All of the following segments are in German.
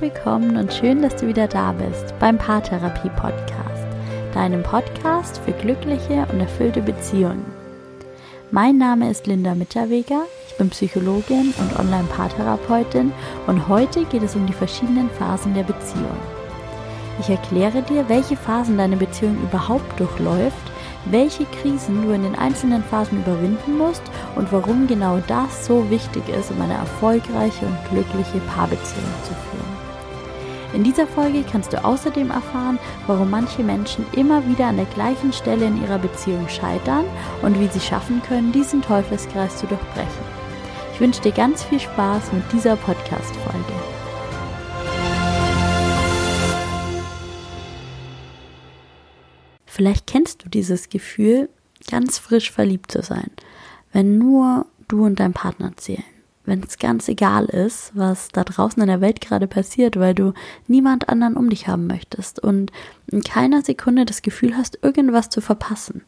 willkommen und schön, dass du wieder da bist beim Paartherapie Podcast, deinem Podcast für glückliche und erfüllte Beziehungen. Mein Name ist Linda Mitterweger, ich bin Psychologin und Online-Paartherapeutin und heute geht es um die verschiedenen Phasen der Beziehung. Ich erkläre dir, welche Phasen deine Beziehung überhaupt durchläuft, welche Krisen du in den einzelnen Phasen überwinden musst und warum genau das so wichtig ist, um eine erfolgreiche und glückliche Paarbeziehung zu führen. In dieser Folge kannst du außerdem erfahren, warum manche Menschen immer wieder an der gleichen Stelle in ihrer Beziehung scheitern und wie sie schaffen können, diesen Teufelskreis zu durchbrechen. Ich wünsche dir ganz viel Spaß mit dieser Podcast-Folge. Vielleicht kennst du dieses Gefühl, ganz frisch verliebt zu sein, wenn nur du und dein Partner zählen. Wenn es ganz egal ist, was da draußen in der Welt gerade passiert, weil du niemand anderen um dich haben möchtest und in keiner Sekunde das Gefühl hast, irgendwas zu verpassen.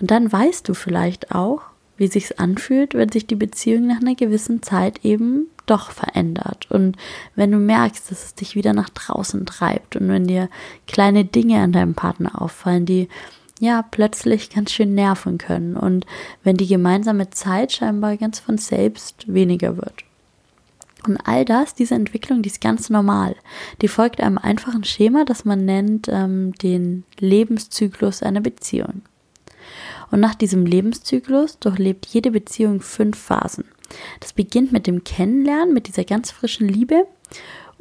Und dann weißt du vielleicht auch, wie sich's anfühlt, wenn sich die Beziehung nach einer gewissen Zeit eben doch verändert. Und wenn du merkst, dass es dich wieder nach draußen treibt und wenn dir kleine Dinge an deinem Partner auffallen, die ja plötzlich ganz schön nerven können und wenn die gemeinsame Zeit scheinbar ganz von selbst weniger wird. Und all das, diese Entwicklung, die ist ganz normal. Die folgt einem einfachen Schema, das man nennt ähm, den Lebenszyklus einer Beziehung. Und nach diesem Lebenszyklus durchlebt jede Beziehung fünf Phasen. Das beginnt mit dem Kennenlernen, mit dieser ganz frischen Liebe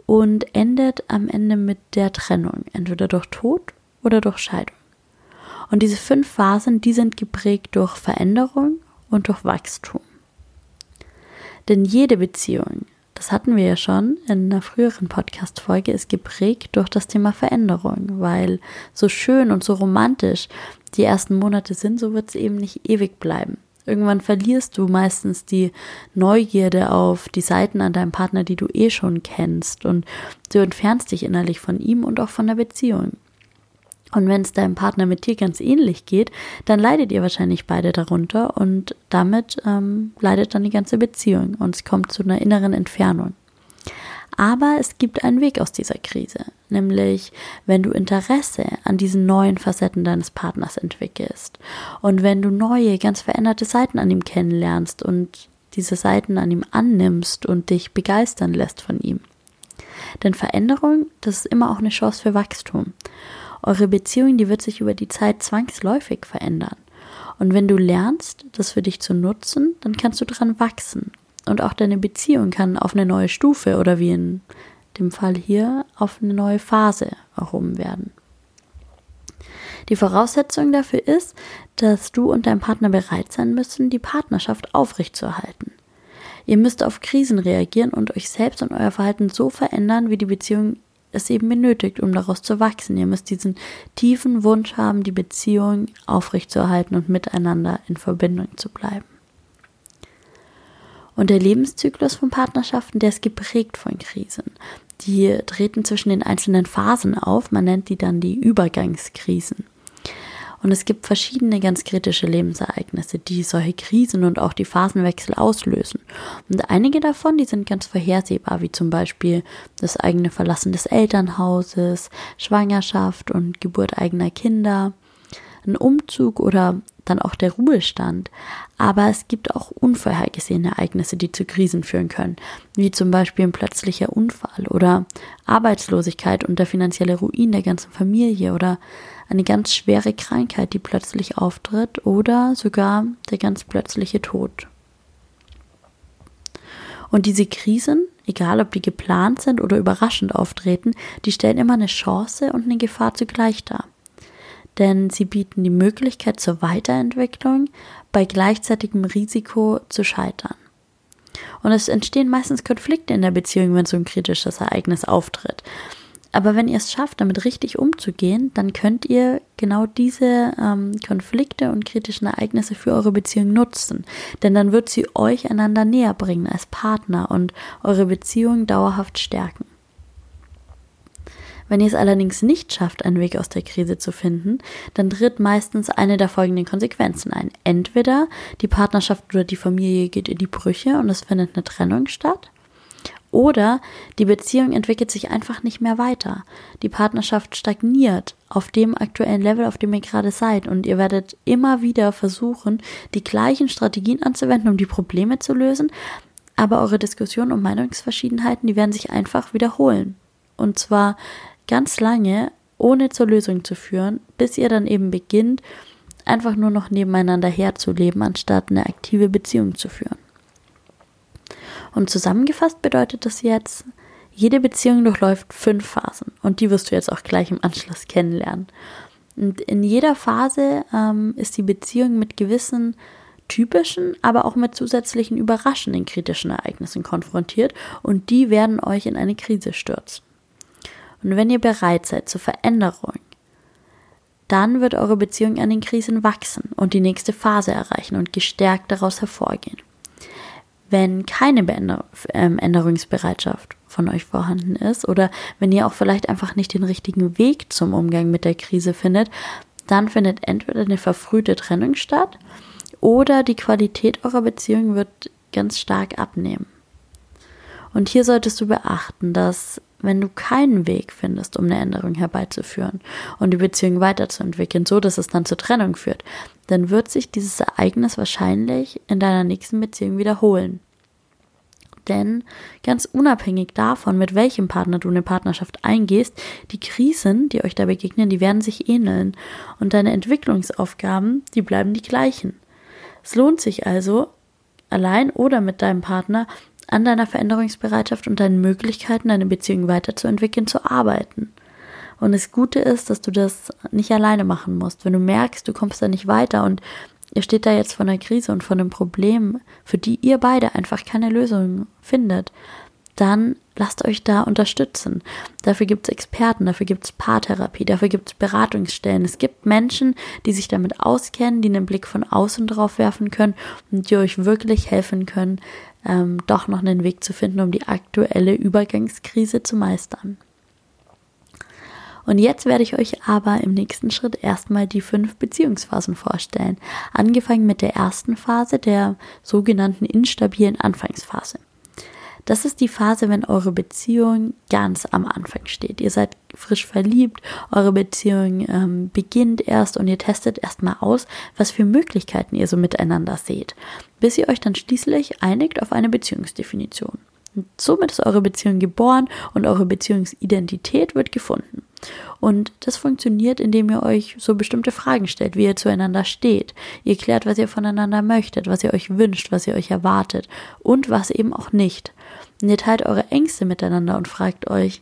und endet am Ende mit der Trennung, entweder durch Tod oder durch Scheidung. Und diese fünf Phasen, die sind geprägt durch Veränderung und durch Wachstum. Denn jede Beziehung, das hatten wir ja schon in einer früheren Podcast-Folge, ist geprägt durch das Thema Veränderung, weil so schön und so romantisch die ersten Monate sind, so wird es eben nicht ewig bleiben. Irgendwann verlierst du meistens die Neugierde auf die Seiten an deinem Partner, die du eh schon kennst und du entfernst dich innerlich von ihm und auch von der Beziehung. Und wenn es deinem Partner mit dir ganz ähnlich geht, dann leidet ihr wahrscheinlich beide darunter und damit ähm, leidet dann die ganze Beziehung und es kommt zu einer inneren Entfernung. Aber es gibt einen Weg aus dieser Krise, nämlich wenn du Interesse an diesen neuen Facetten deines Partners entwickelst und wenn du neue, ganz veränderte Seiten an ihm kennenlernst und diese Seiten an ihm annimmst und dich begeistern lässt von ihm. Denn Veränderung, das ist immer auch eine Chance für Wachstum. Eure Beziehung, die wird sich über die Zeit zwangsläufig verändern. Und wenn du lernst, das für dich zu nutzen, dann kannst du dran wachsen und auch deine Beziehung kann auf eine neue Stufe oder wie in dem Fall hier auf eine neue Phase erhoben werden. Die Voraussetzung dafür ist, dass du und dein Partner bereit sein müssen, die Partnerschaft aufrechtzuerhalten. Ihr müsst auf Krisen reagieren und euch selbst und euer Verhalten so verändern, wie die Beziehung es eben benötigt, um daraus zu wachsen. Ihr müsst diesen tiefen Wunsch haben, die Beziehung aufrechtzuerhalten und miteinander in Verbindung zu bleiben. Und der Lebenszyklus von Partnerschaften, der ist geprägt von Krisen. Die treten zwischen den einzelnen Phasen auf. Man nennt die dann die Übergangskrisen. Und es gibt verschiedene ganz kritische Lebensereignisse, die solche Krisen und auch die Phasenwechsel auslösen. Und einige davon, die sind ganz vorhersehbar, wie zum Beispiel das eigene Verlassen des Elternhauses, Schwangerschaft und Geburt eigener Kinder, ein Umzug oder dann auch der Ruhestand. Aber es gibt auch unvorhergesehene Ereignisse, die zu Krisen führen können, wie zum Beispiel ein plötzlicher Unfall oder Arbeitslosigkeit und der finanzielle Ruin der ganzen Familie oder eine ganz schwere Krankheit, die plötzlich auftritt oder sogar der ganz plötzliche Tod. Und diese Krisen, egal ob die geplant sind oder überraschend auftreten, die stellen immer eine Chance und eine Gefahr zugleich dar denn sie bieten die Möglichkeit zur Weiterentwicklung bei gleichzeitigem Risiko zu scheitern. Und es entstehen meistens Konflikte in der Beziehung, wenn so ein kritisches Ereignis auftritt. Aber wenn ihr es schafft, damit richtig umzugehen, dann könnt ihr genau diese ähm, Konflikte und kritischen Ereignisse für eure Beziehung nutzen. Denn dann wird sie euch einander näher bringen als Partner und eure Beziehung dauerhaft stärken. Wenn ihr es allerdings nicht schafft, einen Weg aus der Krise zu finden, dann tritt meistens eine der folgenden Konsequenzen ein. Entweder die Partnerschaft oder die Familie geht in die Brüche und es findet eine Trennung statt, Oder die Beziehung entwickelt sich einfach nicht mehr weiter. Die Partnerschaft stagniert auf dem aktuellen Level, auf dem ihr gerade seid. Und ihr werdet immer wieder versuchen, die gleichen Strategien anzuwenden, um die Probleme zu lösen. Aber eure Diskussionen um Meinungsverschiedenheiten, die werden sich einfach wiederholen. Und zwar ganz lange, ohne zur Lösung zu führen, bis ihr dann eben beginnt, einfach nur noch nebeneinander herzuleben, anstatt eine aktive Beziehung zu führen. Und zusammengefasst bedeutet das jetzt, jede Beziehung durchläuft fünf Phasen und die wirst du jetzt auch gleich im Anschluss kennenlernen. Und in jeder Phase ähm, ist die Beziehung mit gewissen typischen, aber auch mit zusätzlichen überraschenden kritischen Ereignissen konfrontiert und die werden euch in eine Krise stürzen. Und wenn ihr bereit seid zur Veränderung, dann wird eure Beziehung an den Krisen wachsen und die nächste Phase erreichen und gestärkt daraus hervorgehen. Wenn keine ähm, Änderungsbereitschaft von euch vorhanden ist oder wenn ihr auch vielleicht einfach nicht den richtigen Weg zum Umgang mit der Krise findet, dann findet entweder eine verfrühte Trennung statt oder die Qualität eurer Beziehung wird ganz stark abnehmen. Und hier solltest du beachten, dass wenn du keinen Weg findest, um eine Änderung herbeizuführen und die Beziehung weiterzuentwickeln, so dass es dann zur Trennung führt, dann wird sich dieses Ereignis wahrscheinlich in deiner nächsten Beziehung wiederholen. Denn ganz unabhängig davon, mit welchem Partner du eine Partnerschaft eingehst, die Krisen, die euch da begegnen, die werden sich ähneln und deine Entwicklungsaufgaben, die bleiben die gleichen. Es lohnt sich also, allein oder mit deinem Partner an deiner Veränderungsbereitschaft und deinen Möglichkeiten, deine Beziehung weiterzuentwickeln, zu arbeiten. Und das Gute ist, dass du das nicht alleine machen musst. Wenn du merkst, du kommst da nicht weiter und ihr steht da jetzt vor einer Krise und vor einem Problem, für die ihr beide einfach keine Lösung findet, dann lasst euch da unterstützen. Dafür gibt es Experten, dafür gibt es Paartherapie, dafür gibt es Beratungsstellen. Es gibt Menschen, die sich damit auskennen, die einen Blick von außen drauf werfen können und die euch wirklich helfen können, ähm, doch noch einen Weg zu finden, um die aktuelle Übergangskrise zu meistern. Und jetzt werde ich euch aber im nächsten Schritt erstmal die fünf Beziehungsphasen vorstellen. Angefangen mit der ersten Phase, der sogenannten instabilen Anfangsphase. Das ist die Phase, wenn eure Beziehung ganz am Anfang steht. Ihr seid frisch verliebt, eure Beziehung ähm, beginnt erst und ihr testet erstmal aus, was für Möglichkeiten ihr so miteinander seht, bis ihr euch dann schließlich einigt auf eine Beziehungsdefinition. Und somit ist eure Beziehung geboren und eure Beziehungsidentität wird gefunden. Und das funktioniert, indem ihr euch so bestimmte Fragen stellt, wie ihr zueinander steht. Ihr klärt, was ihr voneinander möchtet, was ihr euch wünscht, was ihr euch erwartet und was eben auch nicht. Und ihr teilt eure Ängste miteinander und fragt euch,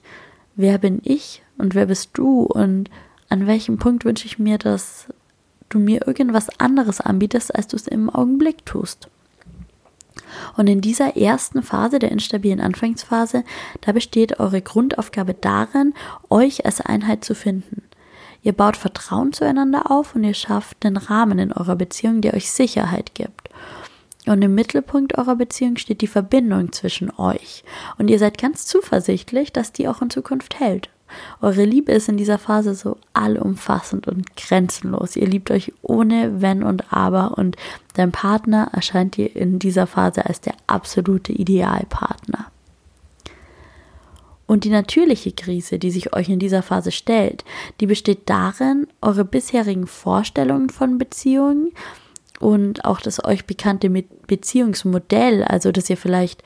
wer bin ich und wer bist du und an welchem Punkt wünsche ich mir, dass du mir irgendwas anderes anbietest, als du es im Augenblick tust. Und in dieser ersten Phase, der instabilen Anfangsphase, da besteht eure Grundaufgabe darin, euch als Einheit zu finden. Ihr baut Vertrauen zueinander auf und ihr schafft den Rahmen in eurer Beziehung, der euch Sicherheit gibt. Und im Mittelpunkt eurer Beziehung steht die Verbindung zwischen euch. Und ihr seid ganz zuversichtlich, dass die auch in Zukunft hält. Eure Liebe ist in dieser Phase so allumfassend und grenzenlos. Ihr liebt euch ohne Wenn und Aber und dein Partner erscheint dir in dieser Phase als der absolute Idealpartner. Und die natürliche Krise, die sich euch in dieser Phase stellt, die besteht darin, eure bisherigen Vorstellungen von Beziehungen und auch das euch bekannte Beziehungsmodell, also dass ihr vielleicht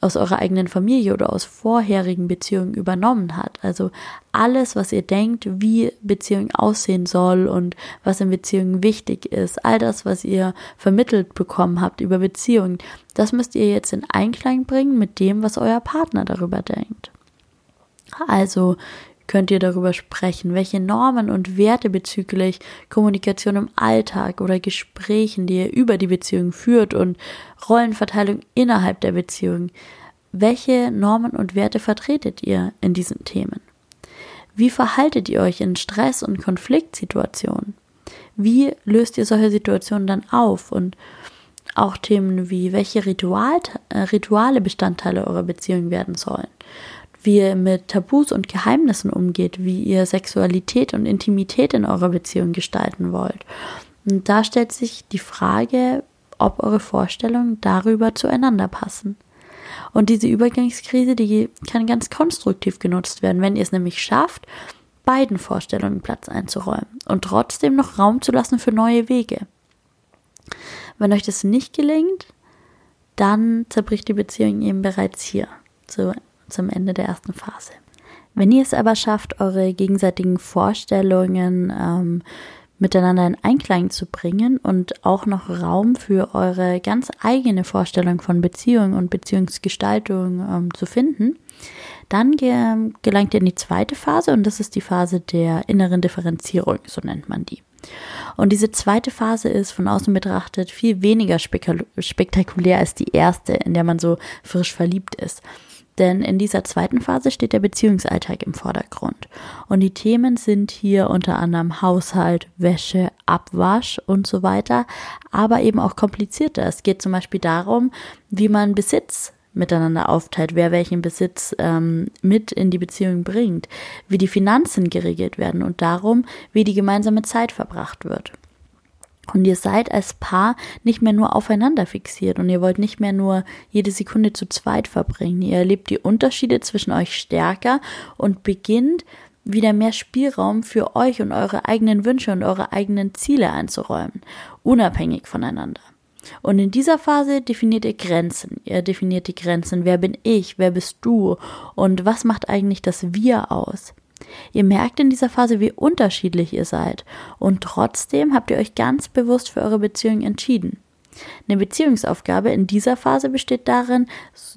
aus eurer eigenen Familie oder aus vorherigen Beziehungen übernommen hat. Also alles, was ihr denkt, wie Beziehung aussehen soll und was in Beziehungen wichtig ist, all das, was ihr vermittelt bekommen habt über Beziehungen, das müsst ihr jetzt in Einklang bringen mit dem, was euer Partner darüber denkt. Also könnt ihr darüber sprechen, welche Normen und Werte bezüglich Kommunikation im Alltag oder Gesprächen, die ihr über die Beziehung führt und Rollenverteilung innerhalb der Beziehung, welche Normen und Werte vertretet ihr in diesen Themen? Wie verhaltet ihr euch in Stress- und Konfliktsituationen? Wie löst ihr solche Situationen dann auf? Und auch Themen wie, welche Ritual, äh, Rituale Bestandteile eurer Beziehung werden sollen wie ihr mit Tabus und Geheimnissen umgeht, wie ihr Sexualität und Intimität in eurer Beziehung gestalten wollt. Und da stellt sich die Frage, ob eure Vorstellungen darüber zueinander passen. Und diese Übergangskrise, die kann ganz konstruktiv genutzt werden, wenn ihr es nämlich schafft, beiden Vorstellungen Platz einzuräumen und trotzdem noch Raum zu lassen für neue Wege. Wenn euch das nicht gelingt, dann zerbricht die Beziehung eben bereits hier, zu, zum Ende der ersten Phase. Wenn ihr es aber schafft, eure gegenseitigen Vorstellungen ähm, miteinander in Einklang zu bringen und auch noch Raum für eure ganz eigene Vorstellung von Beziehung und Beziehungsgestaltung ähm, zu finden, dann ge gelangt ihr in die zweite Phase und das ist die Phase der inneren Differenzierung, so nennt man die. Und diese zweite Phase ist von außen betrachtet viel weniger spektakulär als die erste, in der man so frisch verliebt ist. Denn in dieser zweiten Phase steht der Beziehungsalltag im Vordergrund. Und die Themen sind hier unter anderem Haushalt, Wäsche, Abwasch und so weiter, aber eben auch komplizierter. Es geht zum Beispiel darum, wie man Besitz miteinander aufteilt, wer welchen Besitz ähm, mit in die Beziehung bringt, wie die Finanzen geregelt werden und darum, wie die gemeinsame Zeit verbracht wird. Und ihr seid als Paar nicht mehr nur aufeinander fixiert und ihr wollt nicht mehr nur jede Sekunde zu zweit verbringen. Ihr erlebt die Unterschiede zwischen euch stärker und beginnt wieder mehr Spielraum für euch und eure eigenen Wünsche und eure eigenen Ziele einzuräumen, unabhängig voneinander. Und in dieser Phase definiert ihr Grenzen. Ihr definiert die Grenzen. Wer bin ich? Wer bist du? Und was macht eigentlich das Wir aus? Ihr merkt in dieser Phase, wie unterschiedlich ihr seid. Und trotzdem habt ihr euch ganz bewusst für eure Beziehung entschieden. Eine Beziehungsaufgabe in dieser Phase besteht darin,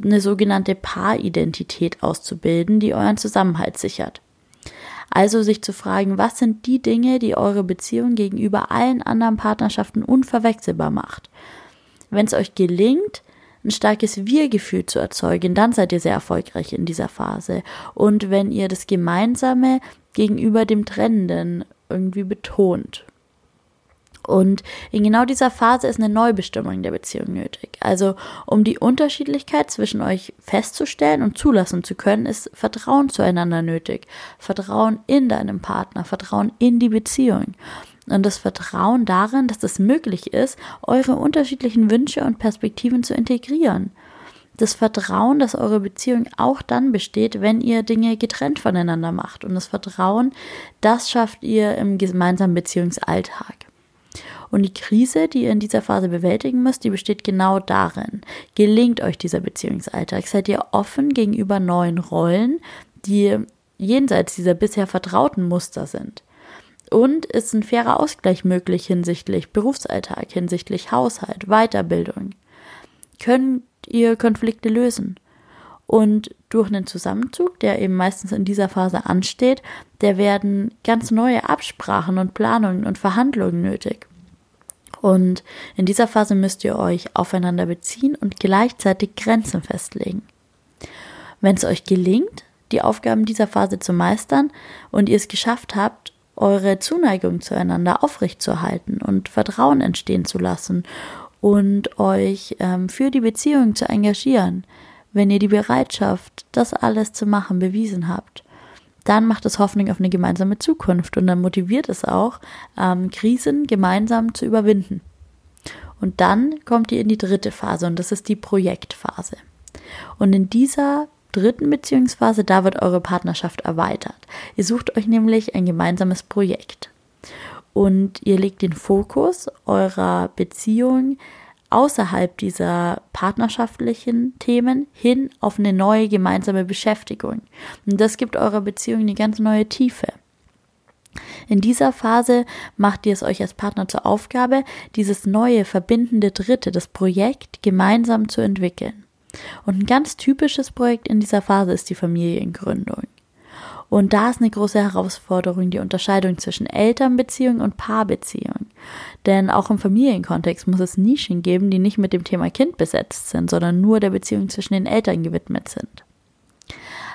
eine sogenannte Paaridentität auszubilden, die euren Zusammenhalt sichert. Also sich zu fragen, was sind die Dinge, die eure Beziehung gegenüber allen anderen Partnerschaften unverwechselbar macht. Wenn es euch gelingt, ein starkes Wir-Gefühl zu erzeugen, dann seid ihr sehr erfolgreich in dieser Phase. Und wenn ihr das Gemeinsame gegenüber dem Trennenden irgendwie betont. Und in genau dieser Phase ist eine Neubestimmung der Beziehung nötig. Also um die Unterschiedlichkeit zwischen euch festzustellen und zulassen zu können, ist Vertrauen zueinander nötig. Vertrauen in deinem Partner, Vertrauen in die Beziehung und das Vertrauen darin, dass es möglich ist, eure unterschiedlichen Wünsche und Perspektiven zu integrieren. Das Vertrauen, dass eure Beziehung auch dann besteht, wenn ihr Dinge getrennt voneinander macht. Und das Vertrauen, das schafft ihr im gemeinsamen Beziehungsalltag. Und die Krise, die ihr in dieser Phase bewältigen müsst, die besteht genau darin. Gelingt euch dieser Beziehungsalltag? Seid ihr offen gegenüber neuen Rollen, die jenseits dieser bisher vertrauten Muster sind? Und ist ein fairer Ausgleich möglich hinsichtlich Berufsalltag, hinsichtlich Haushalt, Weiterbildung? Könnt ihr Konflikte lösen? Und durch einen Zusammenzug, der eben meistens in dieser Phase ansteht, der werden ganz neue Absprachen und Planungen und Verhandlungen nötig. Und in dieser Phase müsst ihr euch aufeinander beziehen und gleichzeitig Grenzen festlegen. Wenn es euch gelingt, die Aufgaben dieser Phase zu meistern und ihr es geschafft habt, eure Zuneigung zueinander aufrechtzuerhalten und Vertrauen entstehen zu lassen und euch ähm, für die Beziehung zu engagieren, wenn ihr die Bereitschaft, das alles zu machen, bewiesen habt, dann macht es Hoffnung auf eine gemeinsame Zukunft und dann motiviert es auch, ähm, Krisen gemeinsam zu überwinden. Und dann kommt ihr in die dritte Phase und das ist die Projektphase. Und in dieser dritten Beziehungsphase, da wird eure Partnerschaft erweitert. Ihr sucht euch nämlich ein gemeinsames Projekt. Und ihr legt den Fokus eurer Beziehung außerhalb dieser partnerschaftlichen Themen hin auf eine neue gemeinsame Beschäftigung. Und das gibt eurer Beziehung eine ganz neue Tiefe. In dieser Phase macht ihr es euch als Partner zur Aufgabe, dieses neue verbindende Dritte, das Projekt gemeinsam zu entwickeln. Und ein ganz typisches Projekt in dieser Phase ist die Familiengründung. Und da ist eine große Herausforderung die Unterscheidung zwischen Elternbeziehung und Paarbeziehung. Denn auch im Familienkontext muss es Nischen geben, die nicht mit dem Thema Kind besetzt sind, sondern nur der Beziehung zwischen den Eltern gewidmet sind.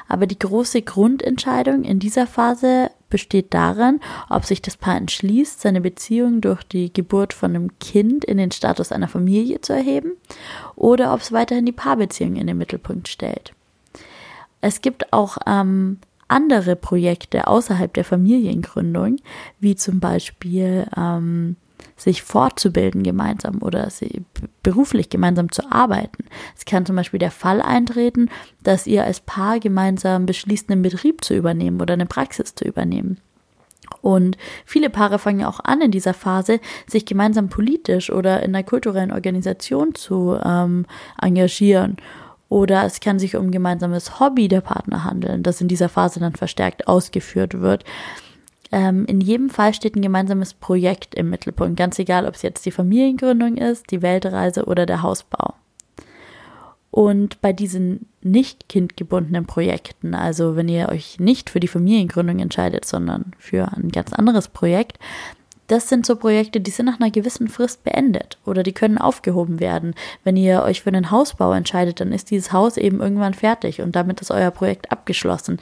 Aber die große Grundentscheidung in dieser Phase besteht darin, ob sich das Paar entschließt, seine Beziehung durch die Geburt von einem Kind in den Status einer Familie zu erheben oder ob es weiterhin die Paarbeziehung in den Mittelpunkt stellt. Es gibt auch ähm, andere Projekte außerhalb der Familiengründung, wie zum Beispiel ähm, sich fortzubilden gemeinsam oder beruflich gemeinsam zu arbeiten. Es kann zum Beispiel der Fall eintreten, dass ihr als Paar gemeinsam beschließt, einen Betrieb zu übernehmen oder eine Praxis zu übernehmen. Und viele Paare fangen ja auch an in dieser Phase, sich gemeinsam politisch oder in einer kulturellen Organisation zu ähm, engagieren. Oder es kann sich um gemeinsames Hobby der Partner handeln, das in dieser Phase dann verstärkt ausgeführt wird. Ähm, in jedem Fall steht ein gemeinsames Projekt im Mittelpunkt, ganz egal, ob es jetzt die Familiengründung ist, die Weltreise oder der Hausbau. Und bei diesen nicht kindgebundenen Projekten, also wenn ihr euch nicht für die Familiengründung entscheidet, sondern für ein ganz anderes Projekt, das sind so Projekte, die sind nach einer gewissen Frist beendet oder die können aufgehoben werden. Wenn ihr euch für einen Hausbau entscheidet, dann ist dieses Haus eben irgendwann fertig und damit ist euer Projekt abgeschlossen.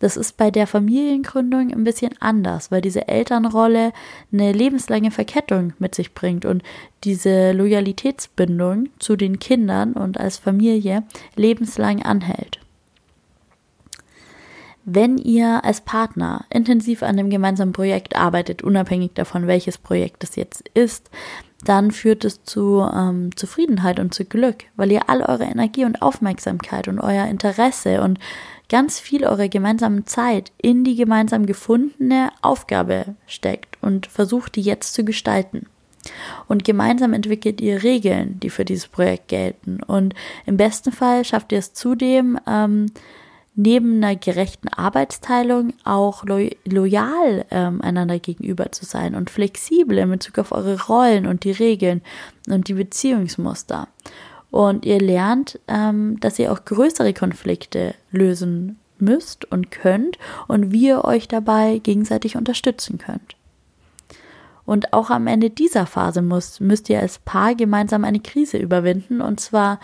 Das ist bei der Familiengründung ein bisschen anders, weil diese Elternrolle eine lebenslange Verkettung mit sich bringt und diese Loyalitätsbindung zu den Kindern und als Familie lebenslang anhält. Wenn ihr als Partner intensiv an dem gemeinsamen Projekt arbeitet, unabhängig davon, welches Projekt es jetzt ist, dann führt es zu ähm, Zufriedenheit und zu Glück, weil ihr all eure Energie und Aufmerksamkeit und euer Interesse und ganz viel eurer gemeinsamen Zeit in die gemeinsam gefundene Aufgabe steckt und versucht, die jetzt zu gestalten. Und gemeinsam entwickelt ihr Regeln, die für dieses Projekt gelten. Und im besten Fall schafft ihr es zudem, ähm, neben einer gerechten Arbeitsteilung auch lo loyal ähm, einander gegenüber zu sein und flexibel in Bezug auf eure Rollen und die Regeln und die Beziehungsmuster. Und ihr lernt, ähm, dass ihr auch größere Konflikte lösen müsst und könnt und wie ihr euch dabei gegenseitig unterstützen könnt. Und auch am Ende dieser Phase muss, müsst ihr als Paar gemeinsam eine Krise überwinden, und zwar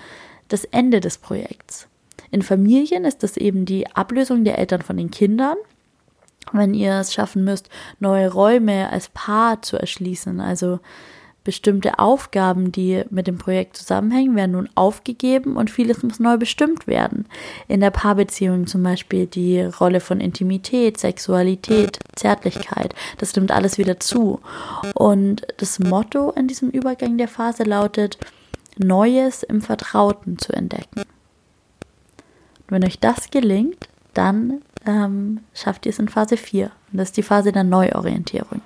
das Ende des Projekts. In Familien ist das eben die Ablösung der Eltern von den Kindern, wenn ihr es schaffen müsst, neue Räume als Paar zu erschließen, also Bestimmte Aufgaben, die mit dem Projekt zusammenhängen, werden nun aufgegeben und vieles muss neu bestimmt werden. In der Paarbeziehung zum Beispiel die Rolle von Intimität, Sexualität, Zärtlichkeit, das nimmt alles wieder zu. Und das Motto in diesem Übergang der Phase lautet, Neues im Vertrauten zu entdecken. Und wenn euch das gelingt, dann ähm, schafft ihr es in Phase 4. Und das ist die Phase der Neuorientierung.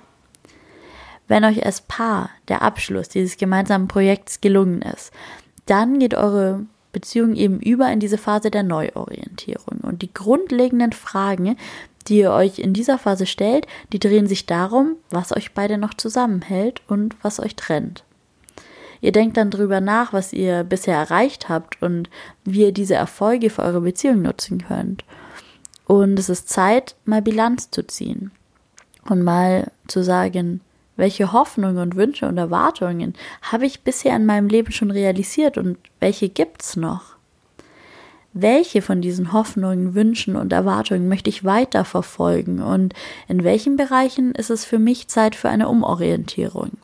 Wenn euch als Paar der Abschluss dieses gemeinsamen Projekts gelungen ist, dann geht eure Beziehung eben über in diese Phase der Neuorientierung. Und die grundlegenden Fragen, die ihr euch in dieser Phase stellt, die drehen sich darum, was euch beide noch zusammenhält und was euch trennt. Ihr denkt dann drüber nach, was ihr bisher erreicht habt und wie ihr diese Erfolge für eure Beziehung nutzen könnt. Und es ist Zeit, mal Bilanz zu ziehen und mal zu sagen, welche Hoffnungen und Wünsche und Erwartungen habe ich bisher in meinem Leben schon realisiert und welche gibt's noch? Welche von diesen Hoffnungen, Wünschen und Erwartungen möchte ich weiter verfolgen und in welchen Bereichen ist es für mich Zeit für eine Umorientierung?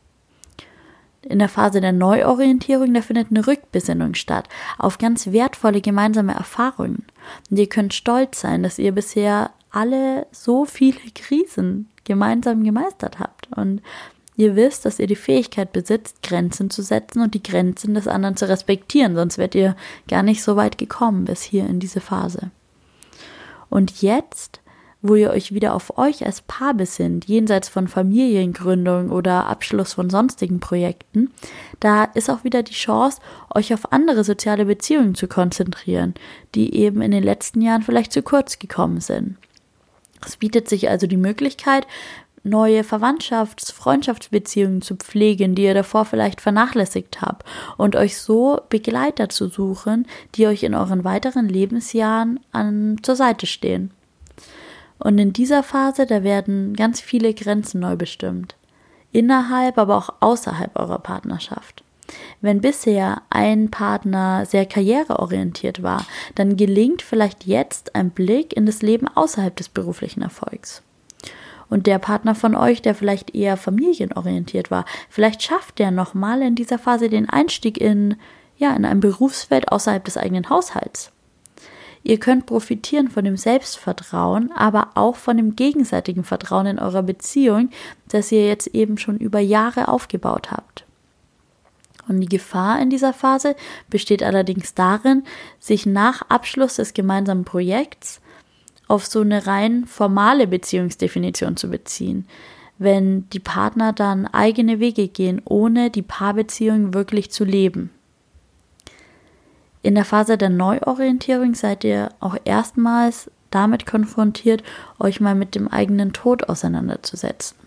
In der Phase der Neuorientierung, da findet eine Rückbesinnung statt auf ganz wertvolle gemeinsame Erfahrungen. Und ihr könnt stolz sein, dass ihr bisher alle so viele Krisen gemeinsam gemeistert habt. Und ihr wisst, dass ihr die Fähigkeit besitzt, Grenzen zu setzen und die Grenzen des anderen zu respektieren, sonst wärt ihr gar nicht so weit gekommen bis hier in diese Phase. Und jetzt, wo ihr euch wieder auf euch als Paar besinnt, jenseits von Familiengründung oder Abschluss von sonstigen Projekten, da ist auch wieder die Chance, euch auf andere soziale Beziehungen zu konzentrieren, die eben in den letzten Jahren vielleicht zu kurz gekommen sind. Es bietet sich also die Möglichkeit, neue Verwandtschafts-, Freundschaftsbeziehungen zu pflegen, die ihr davor vielleicht vernachlässigt habt und euch so Begleiter zu suchen, die euch in euren weiteren Lebensjahren an, zur Seite stehen. Und in dieser Phase, da werden ganz viele Grenzen neu bestimmt. Innerhalb, aber auch außerhalb eurer Partnerschaft. Wenn bisher ein Partner sehr karriereorientiert war, dann gelingt vielleicht jetzt ein Blick in das Leben außerhalb des beruflichen Erfolgs. Und der Partner von euch, der vielleicht eher familienorientiert war, vielleicht schafft der nochmal in dieser Phase den Einstieg in, ja, in ein Berufsfeld außerhalb des eigenen Haushalts. Ihr könnt profitieren von dem Selbstvertrauen, aber auch von dem gegenseitigen Vertrauen in eurer Beziehung, das ihr jetzt eben schon über Jahre aufgebaut habt. Und die Gefahr in dieser Phase besteht allerdings darin, sich nach Abschluss des gemeinsamen Projekts auf so eine rein formale Beziehungsdefinition zu beziehen, wenn die Partner dann eigene Wege gehen, ohne die Paarbeziehung wirklich zu leben. In der Phase der Neuorientierung seid ihr auch erstmals damit konfrontiert, euch mal mit dem eigenen Tod auseinanderzusetzen.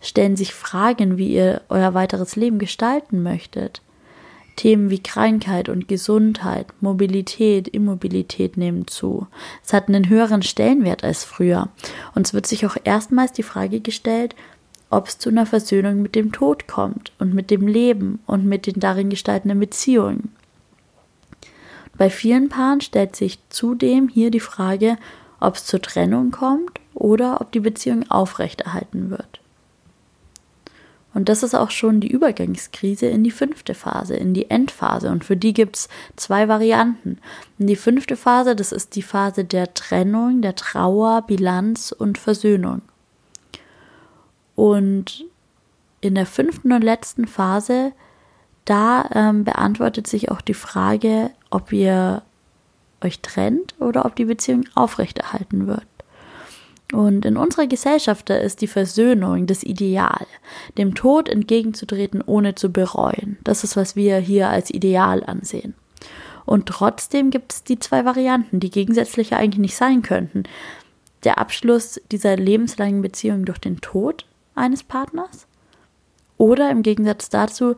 Stellen sich Fragen, wie ihr euer weiteres Leben gestalten möchtet. Themen wie Krankheit und Gesundheit, Mobilität, Immobilität nehmen zu. Es hat einen höheren Stellenwert als früher. Und es wird sich auch erstmals die Frage gestellt, ob es zu einer Versöhnung mit dem Tod kommt und mit dem Leben und mit den darin gestaltenden Beziehungen. Bei vielen Paaren stellt sich zudem hier die Frage, ob es zur Trennung kommt oder ob die Beziehung aufrechterhalten wird. Und das ist auch schon die Übergangskrise in die fünfte Phase, in die Endphase. Und für die gibt es zwei Varianten. Und die fünfte Phase, das ist die Phase der Trennung, der Trauer, Bilanz und Versöhnung. Und in der fünften und letzten Phase da ähm, beantwortet sich auch die Frage, ob ihr euch trennt oder ob die Beziehung aufrechterhalten wird. Und in unserer Gesellschaft ist die Versöhnung das Ideal, dem Tod entgegenzutreten, ohne zu bereuen. Das ist, was wir hier als Ideal ansehen. Und trotzdem gibt es die zwei Varianten, die gegensätzlicher eigentlich nicht sein könnten. Der Abschluss dieser lebenslangen Beziehung durch den Tod eines Partners oder im Gegensatz dazu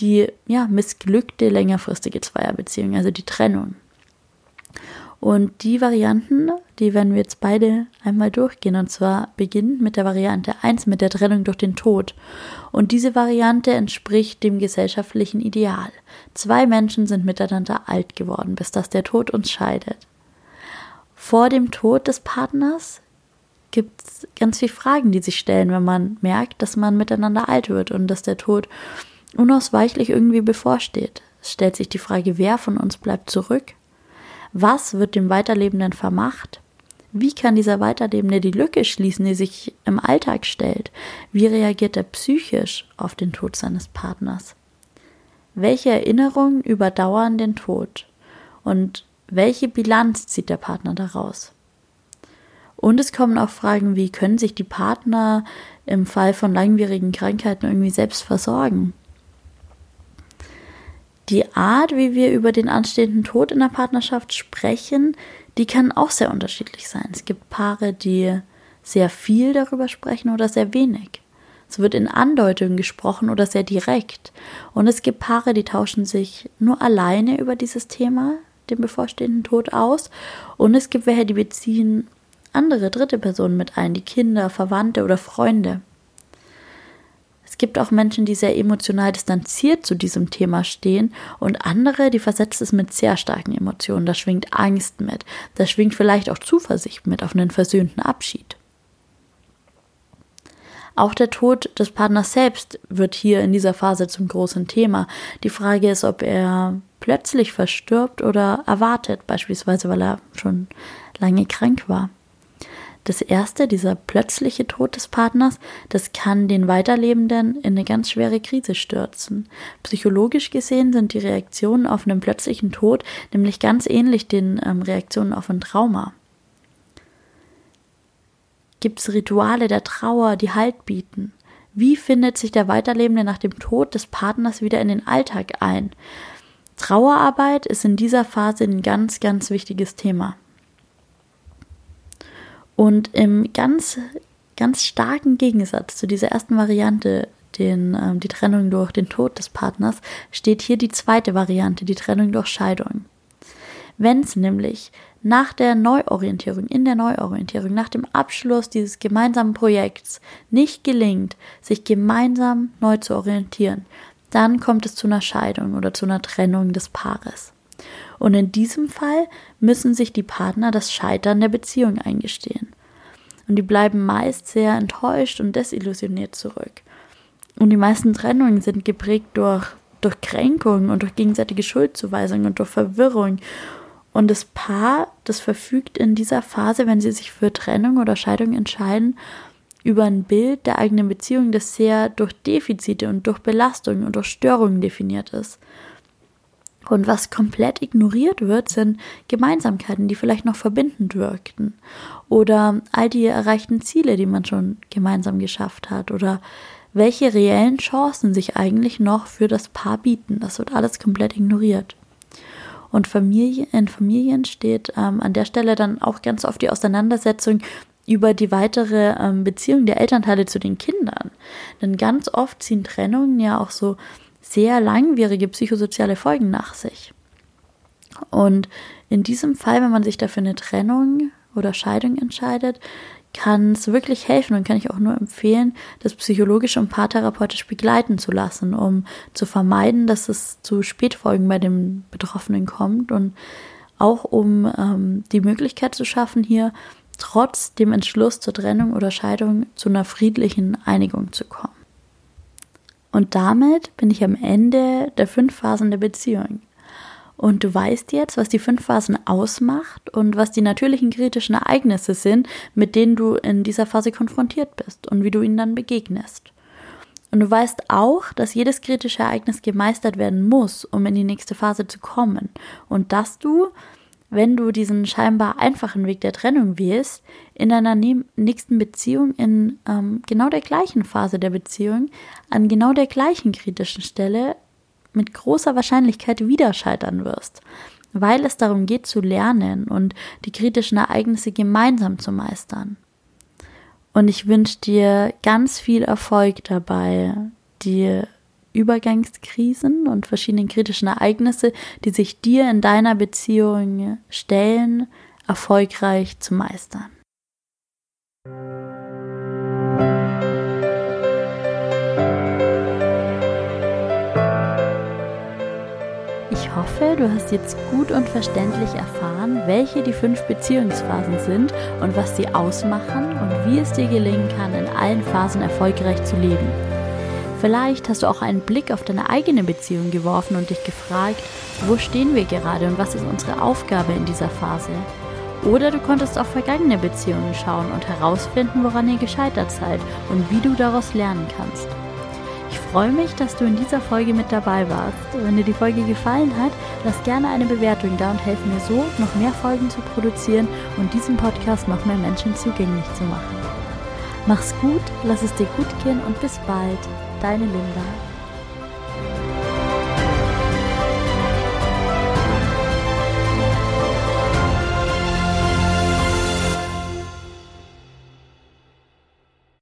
die ja, missglückte längerfristige Zweierbeziehung, also die Trennung. Und die Varianten, die werden wir jetzt beide einmal durchgehen. Und zwar beginnend mit der Variante 1, mit der Trennung durch den Tod. Und diese Variante entspricht dem gesellschaftlichen Ideal. Zwei Menschen sind miteinander alt geworden, bis dass der Tod uns scheidet. Vor dem Tod des Partners gibt es ganz viele Fragen, die sich stellen, wenn man merkt, dass man miteinander alt wird und dass der Tod unausweichlich irgendwie bevorsteht. Es stellt sich die Frage, wer von uns bleibt zurück? Was wird dem Weiterlebenden vermacht? Wie kann dieser Weiterlebende die Lücke schließen, die sich im Alltag stellt? Wie reagiert er psychisch auf den Tod seines Partners? Welche Erinnerungen überdauern den Tod? Und welche Bilanz zieht der Partner daraus? Und es kommen auch Fragen wie, können sich die Partner im Fall von langwierigen Krankheiten irgendwie selbst versorgen? Die Art, wie wir über den anstehenden Tod in der Partnerschaft sprechen, die kann auch sehr unterschiedlich sein. Es gibt Paare, die sehr viel darüber sprechen oder sehr wenig. Es wird in Andeutungen gesprochen oder sehr direkt. Und es gibt Paare, die tauschen sich nur alleine über dieses Thema, den bevorstehenden Tod, aus. Und es gibt welche, die beziehen andere dritte Personen mit ein, die Kinder, Verwandte oder Freunde. Es gibt auch Menschen, die sehr emotional distanziert zu diesem Thema stehen und andere, die versetzt es mit sehr starken Emotionen. Da schwingt Angst mit, da schwingt vielleicht auch Zuversicht mit auf einen versöhnten Abschied. Auch der Tod des Partners selbst wird hier in dieser Phase zum großen Thema. Die Frage ist, ob er plötzlich verstirbt oder erwartet, beispielsweise weil er schon lange krank war. Das erste, dieser plötzliche Tod des Partners, das kann den Weiterlebenden in eine ganz schwere Krise stürzen. Psychologisch gesehen sind die Reaktionen auf einen plötzlichen Tod nämlich ganz ähnlich den ähm, Reaktionen auf ein Trauma. Gibt es Rituale der Trauer, die Halt bieten? Wie findet sich der Weiterlebende nach dem Tod des Partners wieder in den Alltag ein? Trauerarbeit ist in dieser Phase ein ganz, ganz wichtiges Thema. Und im ganz, ganz starken Gegensatz zu dieser ersten Variante, den, ähm, die Trennung durch den Tod des Partners, steht hier die zweite Variante, die Trennung durch Scheidung. Wenn es nämlich nach der Neuorientierung, in der Neuorientierung, nach dem Abschluss dieses gemeinsamen Projekts nicht gelingt, sich gemeinsam neu zu orientieren, dann kommt es zu einer Scheidung oder zu einer Trennung des Paares. Und in diesem Fall müssen sich die Partner das Scheitern der Beziehung eingestehen. Und die bleiben meist sehr enttäuscht und desillusioniert zurück. Und die meisten Trennungen sind geprägt durch, durch Kränkungen und durch gegenseitige Schuldzuweisung und durch Verwirrung. Und das Paar, das verfügt in dieser Phase, wenn sie sich für Trennung oder Scheidung entscheiden, über ein Bild der eigenen Beziehung, das sehr durch Defizite und durch Belastungen und durch Störungen definiert ist. Und was komplett ignoriert wird, sind Gemeinsamkeiten, die vielleicht noch verbindend wirkten. Oder all die erreichten Ziele, die man schon gemeinsam geschafft hat. Oder welche reellen Chancen sich eigentlich noch für das Paar bieten. Das wird alles komplett ignoriert. Und Familie, in Familien steht ähm, an der Stelle dann auch ganz oft die Auseinandersetzung über die weitere ähm, Beziehung der Elternteile zu den Kindern. Denn ganz oft ziehen Trennungen ja auch so sehr langwierige psychosoziale Folgen nach sich. Und in diesem Fall, wenn man sich dafür eine Trennung oder Scheidung entscheidet, kann es wirklich helfen und kann ich auch nur empfehlen, das psychologisch und paartherapeutisch begleiten zu lassen, um zu vermeiden, dass es zu Spätfolgen bei dem Betroffenen kommt und auch um ähm, die Möglichkeit zu schaffen, hier trotz dem Entschluss zur Trennung oder Scheidung zu einer friedlichen Einigung zu kommen. Und damit bin ich am Ende der fünf Phasen der Beziehung. Und du weißt jetzt, was die fünf Phasen ausmacht und was die natürlichen kritischen Ereignisse sind, mit denen du in dieser Phase konfrontiert bist und wie du ihnen dann begegnest. Und du weißt auch, dass jedes kritische Ereignis gemeistert werden muss, um in die nächste Phase zu kommen. Und dass du wenn du diesen scheinbar einfachen Weg der Trennung wählst, in deiner nächsten Beziehung in ähm, genau der gleichen Phase der Beziehung, an genau der gleichen kritischen Stelle mit großer Wahrscheinlichkeit wieder scheitern wirst, weil es darum geht zu lernen und die kritischen Ereignisse gemeinsam zu meistern. Und ich wünsche dir ganz viel Erfolg dabei, die Übergangskrisen und verschiedenen kritischen Ereignisse, die sich dir in deiner Beziehung stellen, erfolgreich zu meistern. Ich hoffe, du hast jetzt gut und verständlich erfahren, welche die fünf Beziehungsphasen sind und was sie ausmachen und wie es dir gelingen kann, in allen Phasen erfolgreich zu leben. Vielleicht hast du auch einen Blick auf deine eigene Beziehung geworfen und dich gefragt, wo stehen wir gerade und was ist unsere Aufgabe in dieser Phase? Oder du konntest auf vergangene Beziehungen schauen und herausfinden, woran ihr gescheitert seid und wie du daraus lernen kannst. Ich freue mich, dass du in dieser Folge mit dabei warst. Wenn dir die Folge gefallen hat, lass gerne eine Bewertung da und helf mir so, noch mehr Folgen zu produzieren und diesen Podcast noch mehr Menschen zugänglich zu machen. Mach's gut, lass es dir gut gehen und bis bald. Deine Linda.